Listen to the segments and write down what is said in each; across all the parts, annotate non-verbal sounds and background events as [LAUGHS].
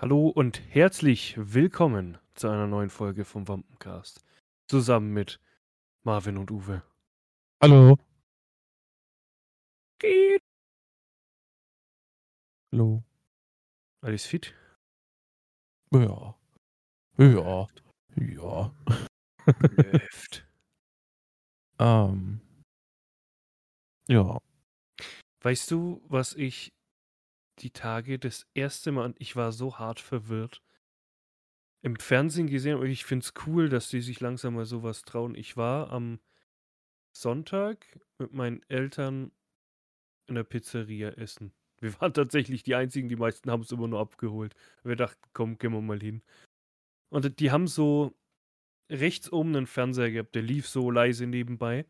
Hallo und herzlich willkommen zu einer neuen Folge vom Wampencast. Zusammen mit Marvin und Uwe. Hallo. Geht. Hallo. Alles fit? Ja. Ja. Ja. Läuft. [LAUGHS] Ähm. Ja. Weißt du, was ich die Tage das erste Mal, ich war so hart verwirrt, im Fernsehen gesehen und Ich finde es cool, dass die sich langsam mal sowas trauen. Ich war am Sonntag mit meinen Eltern in der Pizzeria essen. Wir waren [LAUGHS] tatsächlich die einzigen, die meisten haben es immer nur abgeholt. Wir dachten, komm, gehen wir mal hin. Und die haben so rechts oben einen Fernseher gehabt, der lief so leise nebenbei.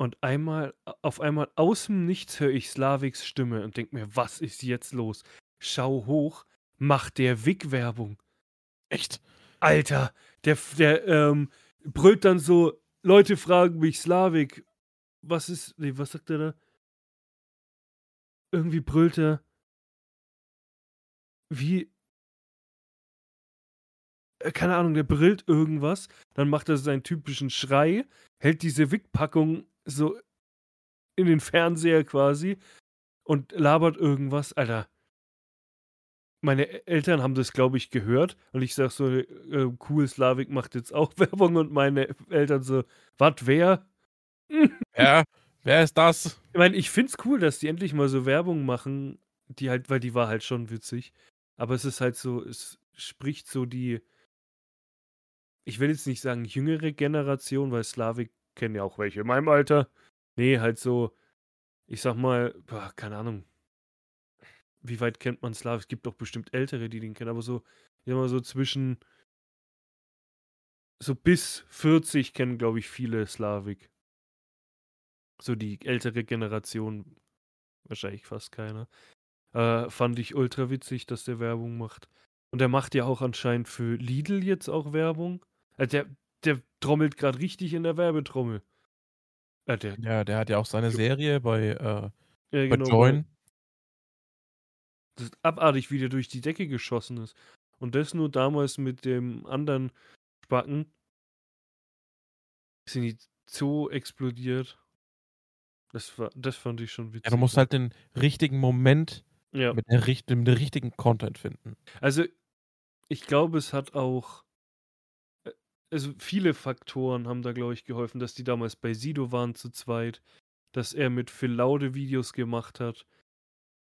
Und einmal, auf einmal aus dem Nichts höre ich Slaviks Stimme und denke mir, was ist jetzt los? Schau hoch, macht der Wick-Werbung. Echt? Alter, der, der ähm, brüllt dann so, Leute fragen mich, Slavik, was ist, nee, was sagt er da? Irgendwie brüllt er, wie, äh, keine Ahnung, der brüllt irgendwas, dann macht er seinen typischen Schrei, hält diese Wick-Packung so in den Fernseher quasi und labert irgendwas. Alter, meine Eltern haben das, glaube ich, gehört und ich sag so, äh, cool, Slavik macht jetzt auch [LAUGHS] Werbung und meine Eltern so, was, wer? [LAUGHS] Ja, wer ist das? Ich meine, ich find's cool, dass die endlich mal so Werbung machen, die halt, weil die war halt schon witzig. Aber es ist halt so, es spricht so die, ich will jetzt nicht sagen jüngere Generation, weil Slavik kennen ja auch welche in meinem Alter. Nee, halt so, ich sag mal, boah, keine Ahnung. Wie weit kennt man Slav? Es gibt doch bestimmt Ältere, die den kennen, aber so, ich sag mal so zwischen, so bis 40 kennen, glaube ich, viele Slavik. So die ältere Generation, wahrscheinlich fast keiner. Äh, fand ich ultra witzig, dass der Werbung macht. Und der macht ja auch anscheinend für Lidl jetzt auch Werbung. Also der, der trommelt gerade richtig in der Werbetrommel. Äh, der, ja, der hat ja auch seine Serie bei, äh, ja, bei genau, Join. Das ist abartig, wie der durch die Decke geschossen ist. Und das nur damals mit dem anderen Spacken. Sind die so explodiert. Das, war, das fand ich schon witzig. Ja, du musst halt den richtigen Moment ja. mit, der, mit dem richtigen Content finden. Also, ich glaube, es hat auch also viele Faktoren haben da, glaube ich, geholfen, dass die damals bei Sido waren zu zweit, dass er mit Phil Laude Videos gemacht hat.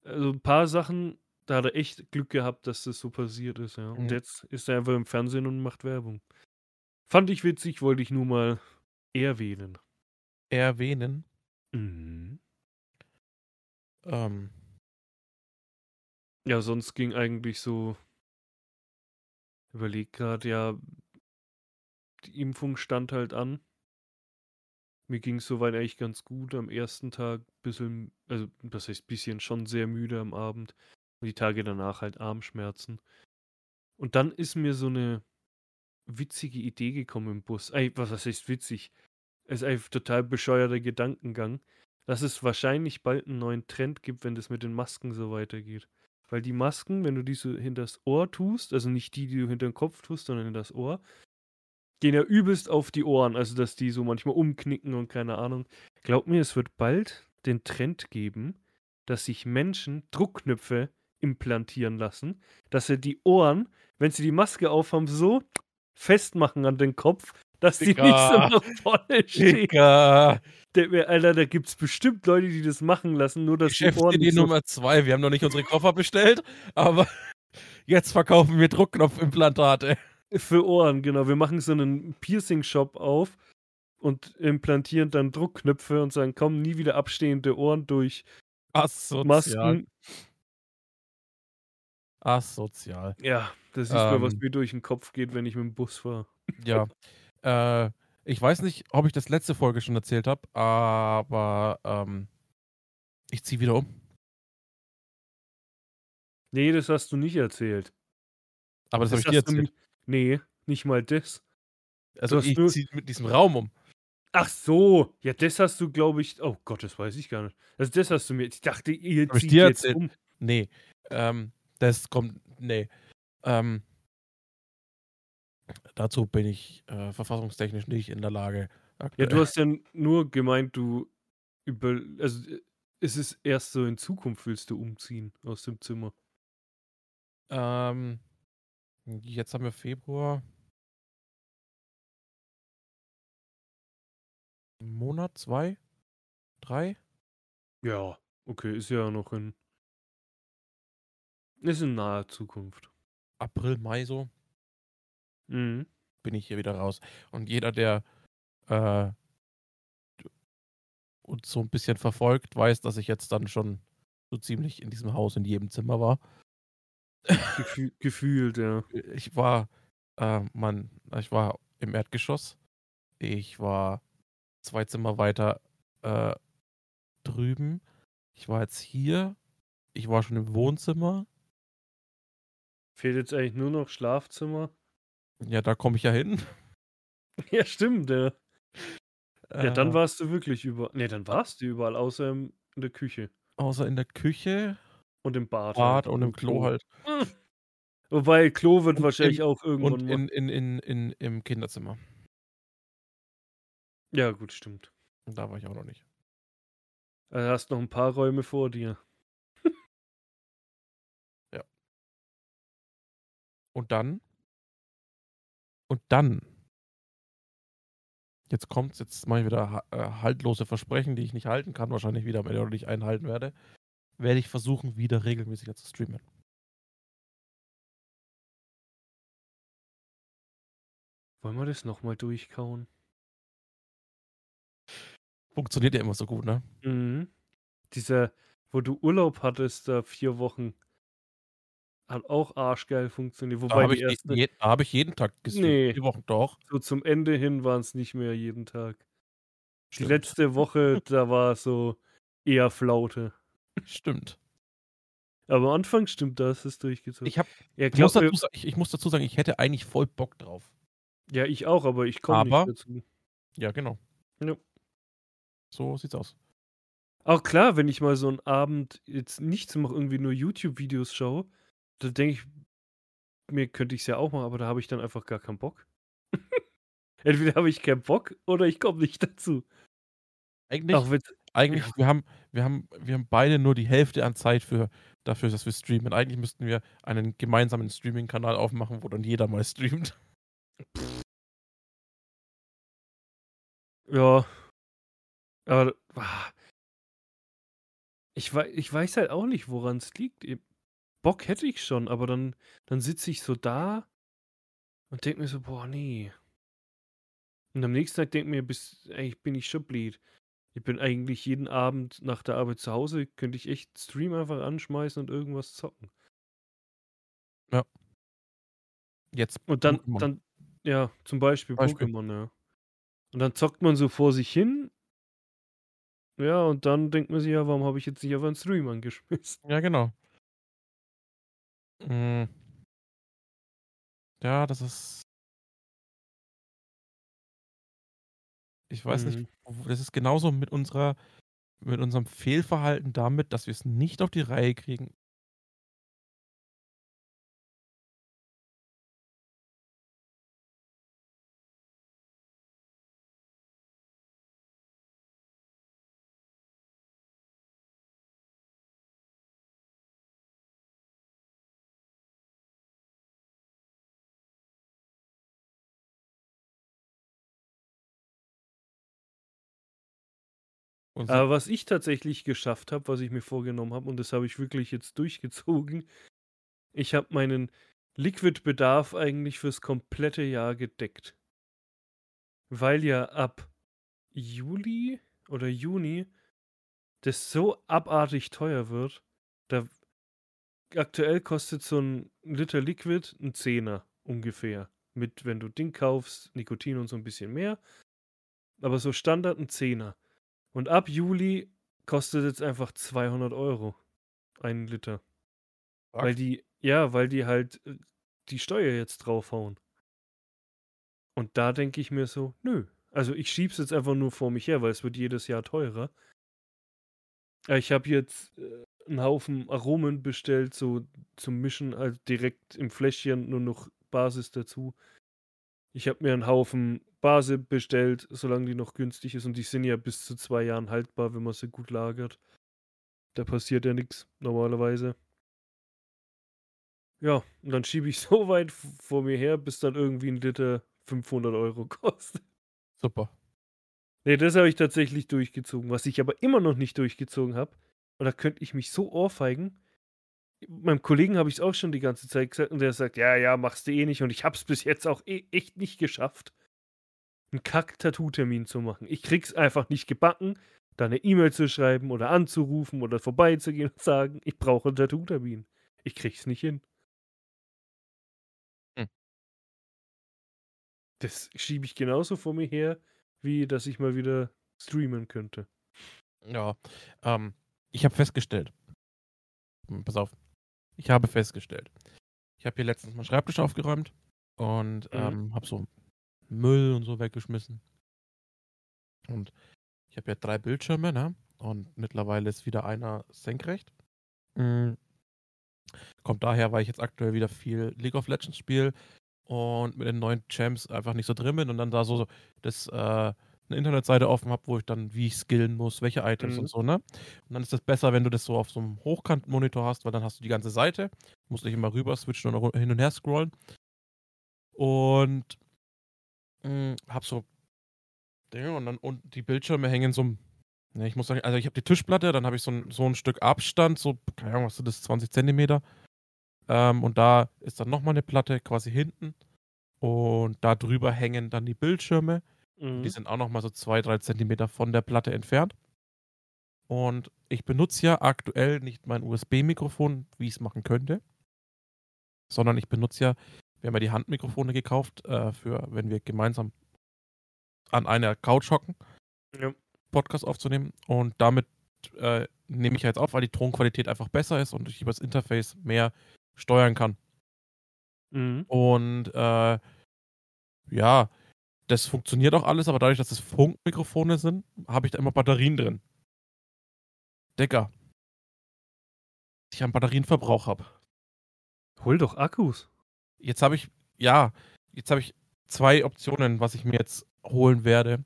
Also ein paar Sachen, da hat er echt Glück gehabt, dass das so passiert ist, ja. Und Mhm. jetzt ist er einfach im Fernsehen und macht Werbung. Fand ich witzig, wollte ich nur mal erwähnen. Erwähnen. Mhm. Ähm, Ja, sonst ging eigentlich so. Überleg gerade, ja, die Impfung stand halt an. Mir ging es soweit eigentlich ganz gut. Am ersten Tag bisschen, also das heißt bisschen schon sehr müde am Abend. Und die Tage danach halt Armschmerzen. Und dann ist mir so eine witzige Idee gekommen im Bus. Ey, was, was heißt witzig? Es ist ein total bescheuerter Gedankengang, dass es wahrscheinlich bald einen neuen Trend gibt, wenn das mit den Masken so weitergeht. Weil die Masken, wenn du die so hinters Ohr tust, also nicht die, die du hinter den Kopf tust, sondern in das Ohr, gehen ja übelst auf die Ohren, also dass die so manchmal umknicken und keine Ahnung. Glaub mir, es wird bald den Trend geben, dass sich Menschen Druckknöpfe implantieren lassen, dass sie die Ohren, wenn sie die Maske aufhaben, so festmachen an den Kopf, dass die nicht so Digga. nach vorne [LAUGHS] stehen. Digga. Der, Alter, da gibt's bestimmt Leute, die das machen lassen, nur dass die Ohren nicht so Nummer zwei. Wir haben noch nicht unsere Koffer bestellt, aber [LAUGHS] jetzt verkaufen wir Druckknopfimplantate. Für Ohren, genau. Wir machen so einen Piercing-Shop auf und implantieren dann Druckknöpfe und sagen, komm, nie wieder abstehende Ohren durch Asozial. Masken. Asozial. Ja, das ist mal, was Ähm. mir durch den Kopf geht, wenn ich mit dem Bus fahre. Ja. [LAUGHS] äh, ich weiß nicht, ob ich das letzte Folge schon erzählt habe, aber ähm, ich ziehe wieder um. Nee, das hast du nicht erzählt. Aber das, habe ich dir erzählt. Nee, nicht mal das. Also ich nur- ziehe mit diesem Raum um. Ach so, ja, das hast du, glaube ich. Oh Gott, das weiß ich gar nicht. Also, das hast du mir. Ich dachte, ihr Hab ich zieht dir jetzt erzählt? um. Nee, ähm, das kommt nee. Ähm, dazu bin ich äh, verfassungstechnisch nicht in der Lage. Ja, Aktuell. du hast ja nur gemeint, du über, also äh, es ist erst so in Zukunft willst du umziehen aus dem Zimmer. Ähm, jetzt haben wir Februar. Ein Monat, zwei, drei. Ja, okay, ist ja noch in, ist in naher Zukunft. April, Mai so, Mhm. bin ich hier wieder raus. Und jeder, der äh, uns so ein bisschen verfolgt, weiß, dass ich jetzt dann schon so ziemlich in diesem Haus in jedem Zimmer war. Gefühl, gefühlt, ja. Ich war, äh, man, ich war im Erdgeschoss. Ich war zwei Zimmer weiter äh, drüben. Ich war jetzt hier. Ich war schon im Wohnzimmer. Fehlt jetzt eigentlich nur noch Schlafzimmer. Ja, da komme ich ja hin. [LAUGHS] Ja, stimmt, ja. Ja, dann Äh, warst du wirklich überall. Ne, dann warst du überall, außer in der Küche. Außer in der Küche, Und im Bad. Bad halt. und im Klo halt. [LAUGHS] Hm. Wobei, Klo wird Und wahrscheinlich im- auch irgendwann Und in, in, in, in, im Kinderzimmer. Ja, gut, stimmt. Und da war ich auch noch nicht. Also hast noch ein paar Räume vor dir. [LAUGHS] Und dann. Und dann. Jetzt kommt's, jetzt mache ich wieder äh, haltlose Versprechen, die ich nicht halten kann, wahrscheinlich wieder Ende oder nicht einhalten werde. Werde ich versuchen, wieder regelmäßiger zu streamen. Wollen wir das nochmal durchkauen? Funktioniert ja immer so gut, ne? Mhm. Dieser, wo du Urlaub hattest, da vier Wochen, hat auch arschgeil funktioniert. Da Wobei habe die ich, erste, je, hab ich jeden Tag gestreamt. Nee. Die Wochen doch. so zum Ende hin waren es nicht mehr jeden Tag. Die Stimmt. letzte Woche, da war so eher Flaute. Stimmt. Aber am Anfang stimmt, da ist durchgezogen. Ich, hab, ja, ich, muss glaub, dazu, ich, ich muss dazu sagen, ich hätte eigentlich voll Bock drauf. ja, ich auch, aber ich komme nicht dazu. Ja, genau. Ja. So sieht's aus. Auch klar, wenn ich mal so einen Abend jetzt nichts mache, irgendwie nur YouTube-Videos schaue, da denke ich, mir könnte ich es ja auch machen, aber da habe ich dann einfach gar keinen Bock. [LAUGHS] Entweder habe ich keinen Bock oder ich komme nicht dazu. Eigentlich, Auch wenn eigentlich ja. wir, haben, wir, haben, wir haben beide nur die Hälfte an Zeit für, dafür, dass wir streamen. Eigentlich müssten wir einen gemeinsamen Streaming-Kanal aufmachen, wo dann jeder mal streamt. Ja. Aber ah, ich, ich weiß halt auch nicht, woran es liegt. Bock hätte ich schon, aber dann, dann sitze ich so da und denke mir so, boah, nee. Und am nächsten Tag denke mir, bis, eigentlich bin ich schon blöd. Ich bin eigentlich jeden Abend nach der Arbeit zu Hause, könnte ich echt Stream einfach anschmeißen und irgendwas zocken. Jetzt. Und dann, Pokémon. dann, ja, zum Beispiel, Beispiel. Pokémon, ja. Und dann zockt man so vor sich hin. Ja, und dann denkt man sich, ja, warum habe ich jetzt nicht auf einen Stream angeschmissen? Ja, genau. Mm. Ja, das ist. Ich weiß nicht, Mhm. wo- das ist genauso mit unserer, mit unserem Fehlverhalten damit, dass wir es nicht auf die Reihe kriegen. Und Aber was ich tatsächlich geschafft habe, was ich mir vorgenommen habe, und das habe ich wirklich jetzt durchgezogen, ich habe meinen Liquid-Bedarf eigentlich fürs komplette Jahr gedeckt. Weil ja ab Juli oder Juni das so abartig teuer wird. Da aktuell kostet so ein Liter Liquid ein Zehner ungefähr. Mit, wenn du Ding kaufst, Nikotin und so ein bisschen mehr. Aber so Standard ein Zehner. Und ab Juli kostet jetzt einfach 200 Euro ein Liter. Fuck. Weil die, ja, weil die halt äh, die Steuer jetzt draufhauen. Und da denke ich mir so, nö. Also ich schieb's jetzt einfach nur vor mich her, weil es wird jedes Jahr teurer. Äh, Ich habe jetzt äh, einen Haufen Aromen bestellt, so zum Mischen, also direkt im Fläschchen nur noch Basis dazu. Ich habe mir einen Haufen Base bestellt, solange die noch günstig ist und die sind ja bis zu zwei Jahren haltbar, wenn man sie gut lagert. Da passiert ja nichts normalerweise. Ja, und dann schiebe ich [LAUGHS] so weit vor mir her, bis dann irgendwie ein Liter 500 Euro kostet. Super. Nee, das habe ich tatsächlich durchgezogen. Was ich aber immer noch nicht durchgezogen habe, und da könnte ich mich so ohrfeigen. Meinem Kollegen habe ich es auch schon die ganze Zeit gesagt und der sagt, ja, ja, machst du eh nicht. Und ich habe es bis jetzt auch eh, echt nicht geschafft, einen Kack-Tattoo-Termin zu machen. Ich krieg's einfach nicht gebacken, da eine E-Mail zu schreiben oder anzurufen oder vorbeizugehen und sagen, ich brauche einen Tattoo-Termin. Ich krieg's nicht hin. Hm. Das schiebe ich genauso vor mir her, wie dass ich mal wieder streamen könnte. Ja, ähm, ich habe festgestellt. Hm, Pass auf. Ich habe festgestellt. Ich habe hier letztens meinen Schreibtisch aufgeräumt und Mhm. ähm, habe so Müll und so weggeschmissen. Und ich habe ja drei Bildschirme, ne? Und mittlerweile ist wieder einer senkrecht. Mm. Kommt daher, weil ich jetzt aktuell wieder viel League of Legends spiele und mit den neuen Champs einfach nicht so drin bin und dann da so das äh, eine Internetseite offen habe, wo ich dann wie ich skillen muss, welche Items Mhm. und so, ne? Und dann ist das besser, wenn du das so auf so einem Hochkant-Monitor hast, weil dann hast du die ganze Seite, musst nicht immer rüber switchen und hin und her scrollen. Und mh, hab so Dinge und dann und die Bildschirme hängen so ne, ich muss sagen, also ich habe die Tischplatte, dann habe ich so ein, so ein Stück Abstand, so, keine Ahnung, was ist das, 20 Zentimeter. Ähm, und da ist dann nochmal eine Platte quasi hinten. Und da drüber hängen dann die Bildschirme. Mhm. Die sind auch nochmal so zwei, drei Zentimeter von der Platte entfernt. Und ich benutze ja aktuell nicht mein USB-Mikrofon, wie ich es machen könnte, sondern ich benutze ja, wir haben ja die Handmikrofone gekauft, äh, für wenn wir gemeinsam an einer Couch hocken, Ja. Podcast aufzunehmen. Und damit äh, nehme ich ja jetzt auf, weil die Tonqualität einfach besser ist und ich über das Interface mehr steuern kann. Mhm. Und äh, ja, das funktioniert auch alles, aber dadurch, dass es Funkmikrofone sind, habe ich da immer Batterien drin. Digga. Ich einen Batterienverbrauch habe. Hol doch Akkus. Jetzt habe ich, ja, jetzt habe ich zwei Optionen, was ich mir jetzt holen werde.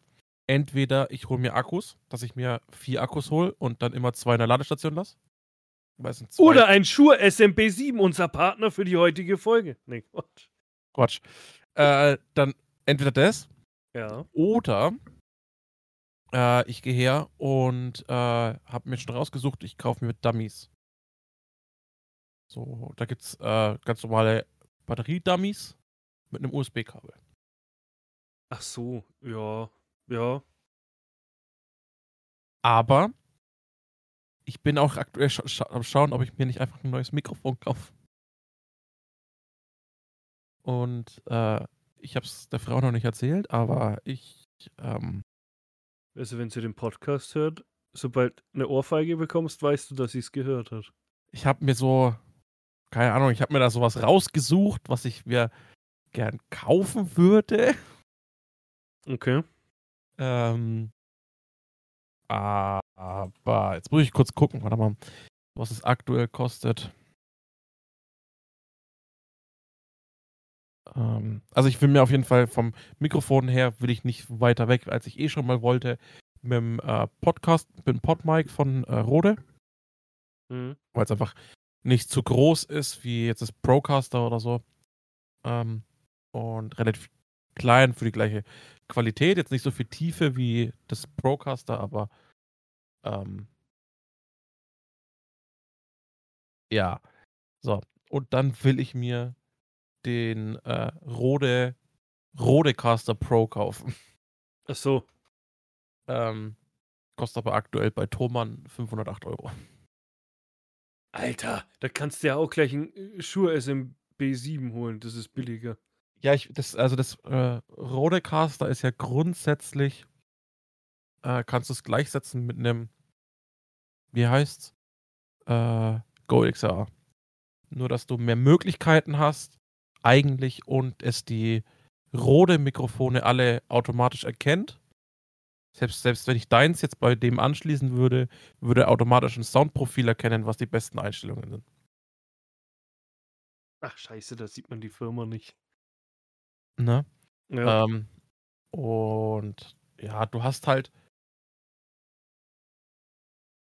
Entweder ich hole mir Akkus, dass ich mir vier Akkus hole und dann immer zwei in der Ladestation lasse. Oder ein Shure SMP7, unser Partner für die heutige Folge. Nee, Quatsch. Quatsch. Äh, dann entweder das Ja. Oder äh, ich gehe her und äh, habe mir schon rausgesucht, ich kaufe mir Dummies. So, da gibt es äh, ganz normale Batteriedummies mit einem USB-Kabel. Ach so, ja. Ja. Aber ich bin auch aktuell scha scha am Schauen, ob ich mir nicht einfach ein neues Mikrofon kaufe. Und äh, ich habe es der Frau noch nicht erzählt, aber ich ähm, Also, wenn sie den Podcast hört, sobald eine Ohrfeige bekommst, weißt du, dass sie es gehört hat. ich habe mir so, keine Ahnung, ich habe mir da sowas rausgesucht, was ich mir gern kaufen würde. Okay. Ähm, aber jetzt muss ich kurz gucken, warte mal, was es aktuell kostet. Ähm, also ich will mir auf jeden Fall vom Mikrofon her, will ich nicht weiter weg, als ich eh schon mal wollte, mit dem äh, Podcast, mit dem Podmic von äh, Rode. Mhm. weil es einfach nicht zu groß ist wie jetzt das Procaster oder so. Ähm, und relativ klein für die gleiche Qualität. Jetzt nicht so viel Tiefe wie das Procaster, aber ähm, ja. So. Und dann will ich mir den äh, Rode Rodecaster Pro kaufen. Ach so. Ähm, kostet aber aktuell bei Thomann 508 Euro. Alter, da kannst du ja auch gleich einen äh, Shure SMP7 holen. Das ist billiger. Ja, ich, das, also das äh, Rodecaster ist ja grundsätzlich, äh, kannst du es gleichsetzen mit einem, wie heißt's? Äh, Go. Nur, dass du mehr Möglichkeiten hast, eigentlich, und es die Rode-Mikrofone alle automatisch erkennt. Selbst, selbst wenn ich deins jetzt bei dem anschließen würde, würde er automatisch ein Soundprofil erkennen, was die besten Einstellungen sind. Ach scheiße, da sieht man die Firma nicht. Ne? Ja. Ähm, und ja, du hast halt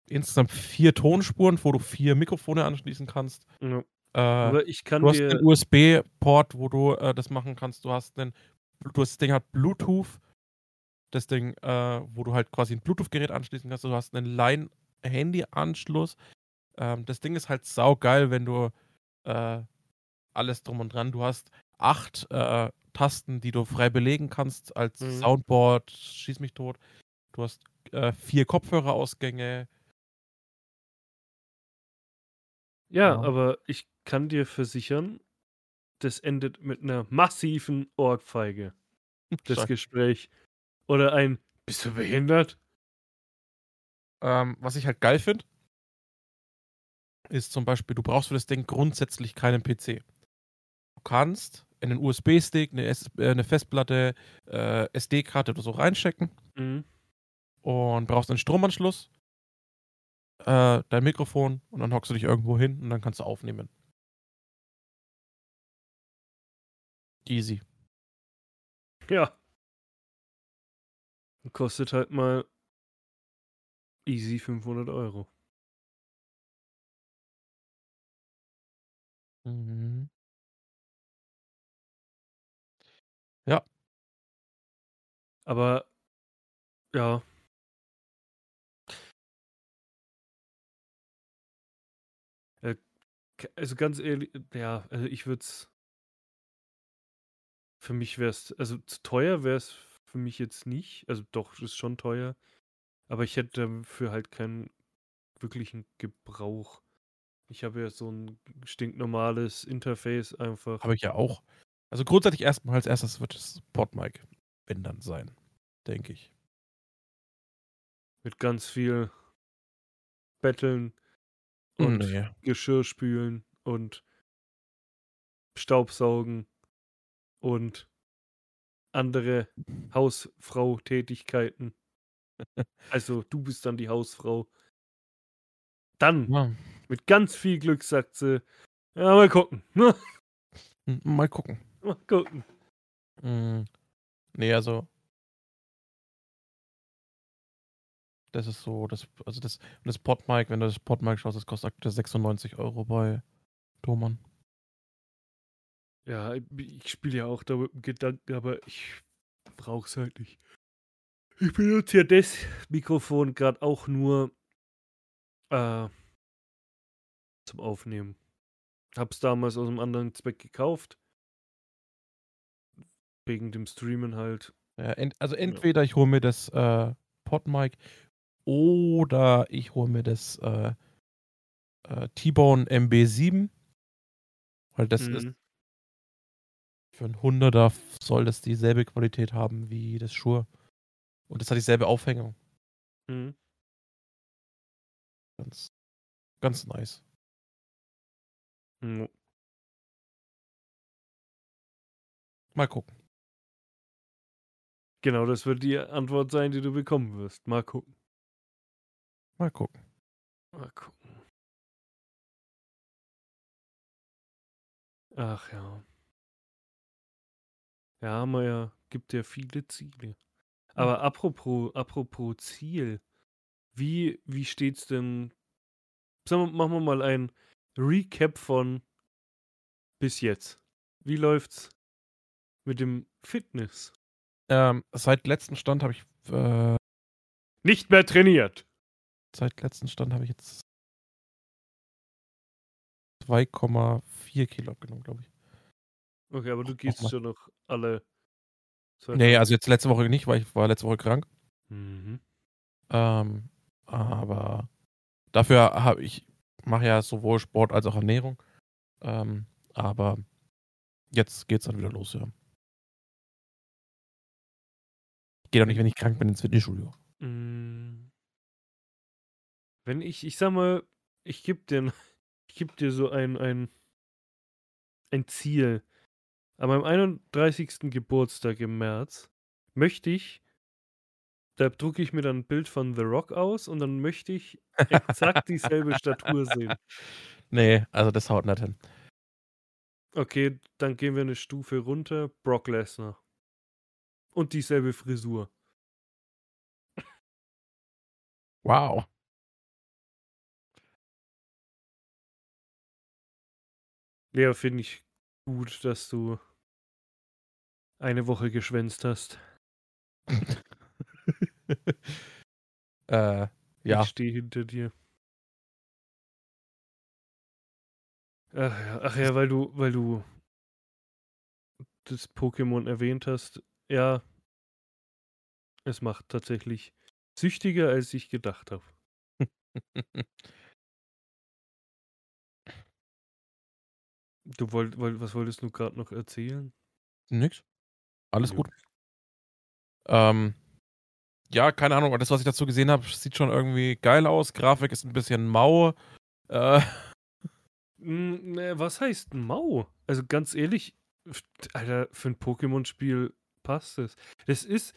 insgesamt vier Tonspuren, wo du vier Mikrofone anschließen kannst. ja. Äh, Aber ich kann du hast dir. einen USB-Port, wo du äh, das machen kannst. Du hast einen, du hast das Ding hat Bluetooth. Das Ding, äh, wo du halt quasi ein Bluetooth-Gerät anschließen kannst. Du hast einen Line-Handy-Anschluss. Ähm, das Ding ist halt saugeil, wenn du äh, alles drum und dran. Du hast acht äh, Tasten, die du frei belegen kannst als Mhm. Soundboard, schieß mich tot. Du hast äh, vier Kopfhörerausgänge. Ja, Ja. aber ich kann dir versichern, das endet mit einer massiven Ohrfeige. [LAUGHS] Das. Gespräch. Oder ein Bist du behindert? Ähm, was ich halt geil finde, ist zum Beispiel, du brauchst für das Ding grundsätzlich keinen PC. Du kannst einen USB-Stick, eine, äh, eine Festplatte, äh, SD-Karte oder so reinstecken Mhm. und brauchst einen Stromanschluss, äh, dein Mikrofon und dann hockst du dich irgendwo hin und dann kannst du aufnehmen. Easy. Ja. Kostet halt mal easy 500 Euro. Mhm. Aber ja. Also ganz ehrlich, ja, also ich würde es. Für mich wäre es, also zu teuer wäre es für mich jetzt nicht. Also doch, ist schon teuer. Aber ich hätte dafür halt keinen wirklichen Gebrauch. Ich habe ja so ein stinknormales Interface einfach. Habe ich ja auch. Also grundsätzlich erstmal als erstes wird es Podmic, wenn dann sein, denke ich. Mit ganz viel Betteln und Nee. Geschirr spülen und Staubsaugen und andere Hausfrau-Tätigkeiten. Also du bist dann die Hausfrau. Dann, Ja. mit ganz viel Glück, sagt sie, ja, mal gucken. ne? M- Mal gucken. mal gucken. Mm. Nee, also. Das ist so, das, also das, das Podmic, wenn du das Podmic schaust, das kostet aktuell 96 Euro bei Thomann. Ja, ich spiele ja auch da mit dem Gedanken, aber ich brauch's halt nicht. Ich benutze ja das Mikrofon gerade auch nur äh, zum Aufnehmen. Hab's damals aus einem anderen Zweck gekauft. Wegen dem Streamen halt. Ja, ent, also entweder ich hole mir das äh, Podmic oder ich hole mir das äh, äh, T-Bone MB7. Weil das ist Mhm. für einen 100er soll das dieselbe Qualität haben wie das Shure. Und das hat dieselbe Aufhängung. Mhm. Ganz, ganz nice. Mhm. Mal gucken. Genau, das wird die Antwort sein, die du bekommen wirst. Mal gucken. Mal gucken. Mal gucken. Ach ja. Ja, Meier, gibt ja viele Ziele. Aber apropos, apropos Ziel, wie, wie steht's denn? Sagen wir, machen wir mal ein Recap von bis jetzt. Wie läuft's mit dem Fitness? Ähm, seit letztem Stand habe ich äh, Nicht mehr trainiert. Seit letzten Stand habe ich jetzt 2,4 Kilo abgenommen, glaube ich. Okay, aber du gehst schon noch alle. zwei Nee, also jetzt letzte Woche nicht, weil ich war letzte Woche krank. Mhm. Ähm, aber dafür habe ich mache ja sowohl Sport als auch Ernährung. Ähm, aber jetzt geht's dann wieder los, ja. Gehe doch nicht, wenn ich krank bin, ins Fitnessstudio. Mm. Wenn ich, ich sag mal, ich geb dir, [LAUGHS] ich geb dir so ein, ein, ein Ziel. An meinem 31. Geburtstag im März möchte ich, da drucke ich mir dann ein Bild von The Rock aus und dann möchte ich exakt dieselbe Statur [LAUGHS] sehen. Nee, also das haut nicht hin. Okay, dann gehen wir eine Stufe runter. Brock Lesnar. Und dieselbe Frisur. Wow. Ja, finde ich gut, dass du eine Woche geschwänzt hast. [LAUGHS] äh, ja. Ich stehe hinter dir. Ach ja, ach ja, weil du, weil du das Pokémon erwähnt hast. Ja, es macht tatsächlich süchtiger, als ich gedacht habe. [LAUGHS] Du wollt, wollt, was wolltest du gerade noch erzählen? Nix. Alles Jo. gut. Ähm, ja, keine Ahnung, das, was ich dazu gesehen habe, sieht schon irgendwie geil aus. Grafik ist ein bisschen mau. Äh, ne, was heißt Mau? Also ganz ehrlich, Alter, für ein Pokémon-Spiel passt es. Das ist,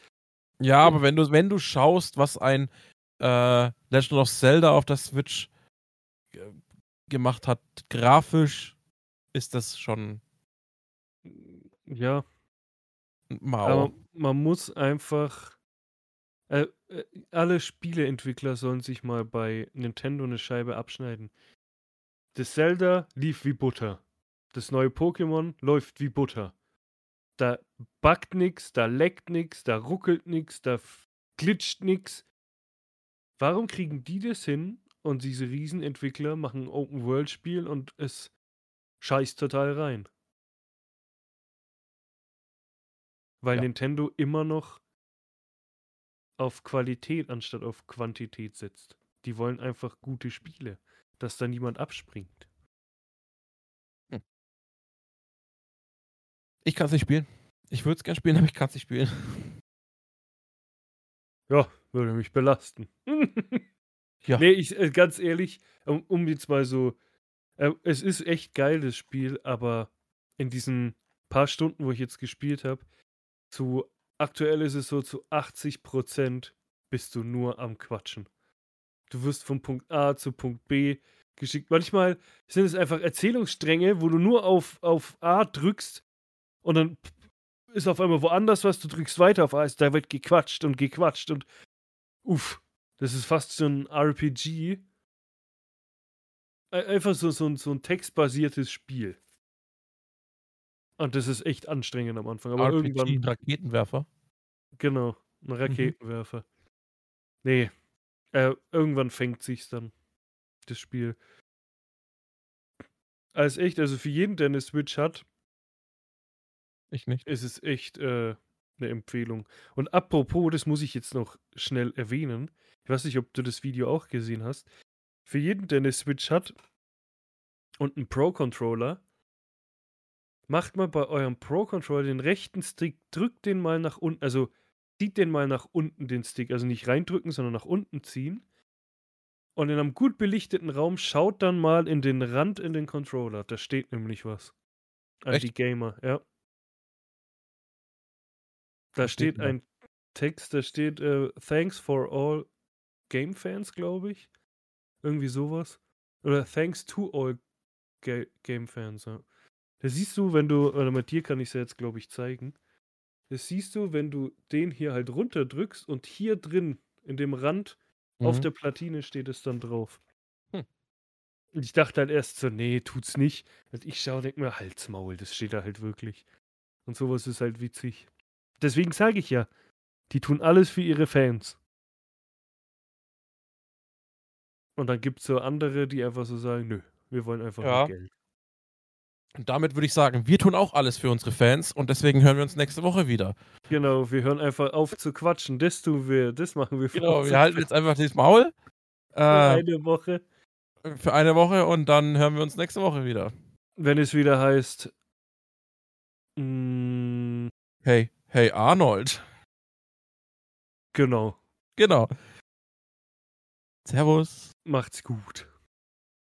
ja, aber wenn du, wenn du schaust, was ein äh, Legend of Zelda auf der Switch äh, gemacht hat, grafisch ist das schon ja, mau. aber man muss einfach. Äh, äh, alle Spieleentwickler sollen sich mal bei Nintendo eine Scheibe abschneiden. Das Zelda lief wie Butter. Das neue Pokémon läuft wie Butter. Da buggt nix, da leckt nix, da ruckelt nix, da glitscht nix. Warum kriegen die das hin und diese Riesenentwickler machen ein Open-World-Spiel und es scheißt total rein? Weil Ja. Nintendo immer noch auf Qualität anstatt auf Quantität setzt. Die wollen einfach gute Spiele, dass da niemand abspringt. Ich kann es nicht spielen. Ich würde es gerne spielen, [LAUGHS] aber ich kann es nicht spielen. Ja, würde mich belasten. [LAUGHS] Ja. Nee, ich, äh, ganz ehrlich, um, um jetzt mal so. Äh, es ist echt geil, das Spiel, aber in diesen paar Stunden, wo ich jetzt gespielt habe, zu aktuell ist es so zu 80% bist du nur am Quatschen. Du wirst von Punkt A zu Punkt B geschickt. Manchmal sind es einfach Erzählungsstränge, wo du nur auf, auf A drückst und dann ist auf einmal woanders was, du drückst weiter auf A, da wird gequatscht und gequatscht und uff, das ist fast so ein RPG. Ei- Einfach so, so, ein- so ein textbasiertes Spiel. Und das ist echt anstrengend am Anfang. Aber RPG, irgendwann, Raketenwerfer. genau, ein Raketenwerfer. Nee, äh, irgendwann fängt sich's dann, das Spiel. Als echt, also für jeden, der eine Switch hat, Ich nicht. ist es echt äh, eine Empfehlung. Und apropos, das muss ich jetzt noch schnell erwähnen. Ich weiß nicht, ob du das Video auch gesehen hast. Für jeden, der eine Switch hat und einen Pro-Controller, macht mal bei eurem Pro-Controller den rechten Stick, drückt den mal nach unten, also zieht den mal nach unten, den Stick. Also nicht reindrücken, sondern nach unten ziehen. Und in einem gut belichteten Raum schaut dann mal in den Rand in den Controller. Da steht nämlich was. An Echt? die Gamer, ja. Da steht ein Text, da steht äh, Thanks for all Game Fans, glaube ich. Irgendwie sowas. Oder Thanks to all Ga Game Fans, ja. Das siehst du, wenn du, oder mit dir kann ich es ja jetzt, glaube ich, zeigen. Das siehst du, wenn du den hier halt runterdrückst und hier drin, in dem Rand, auf Mhm. der Platine steht es dann drauf. Hm. Und ich dachte halt erst so, nee, tut's nicht. Und ich schaue und denke mir, Halsmaul, das steht da halt wirklich. Und sowas ist halt witzig. Deswegen sage ich ja, die tun alles für ihre Fans. Und dann gibt es so andere, die einfach so sagen, nö, wir wollen einfach Ja. Geld. Und damit würde ich sagen, wir tun auch alles für unsere Fans und deswegen hören wir uns nächste Woche wieder. Genau, wir hören einfach auf zu quatschen. Das tun wir, das machen wir für Genau, wir halten jetzt einfach das Maul für äh, eine Woche. für eine Woche und dann hören wir uns nächste Woche wieder. Wenn es wieder heißt, mm, Hey, hey Arnold. genau, Genau. Servus. macht's gut.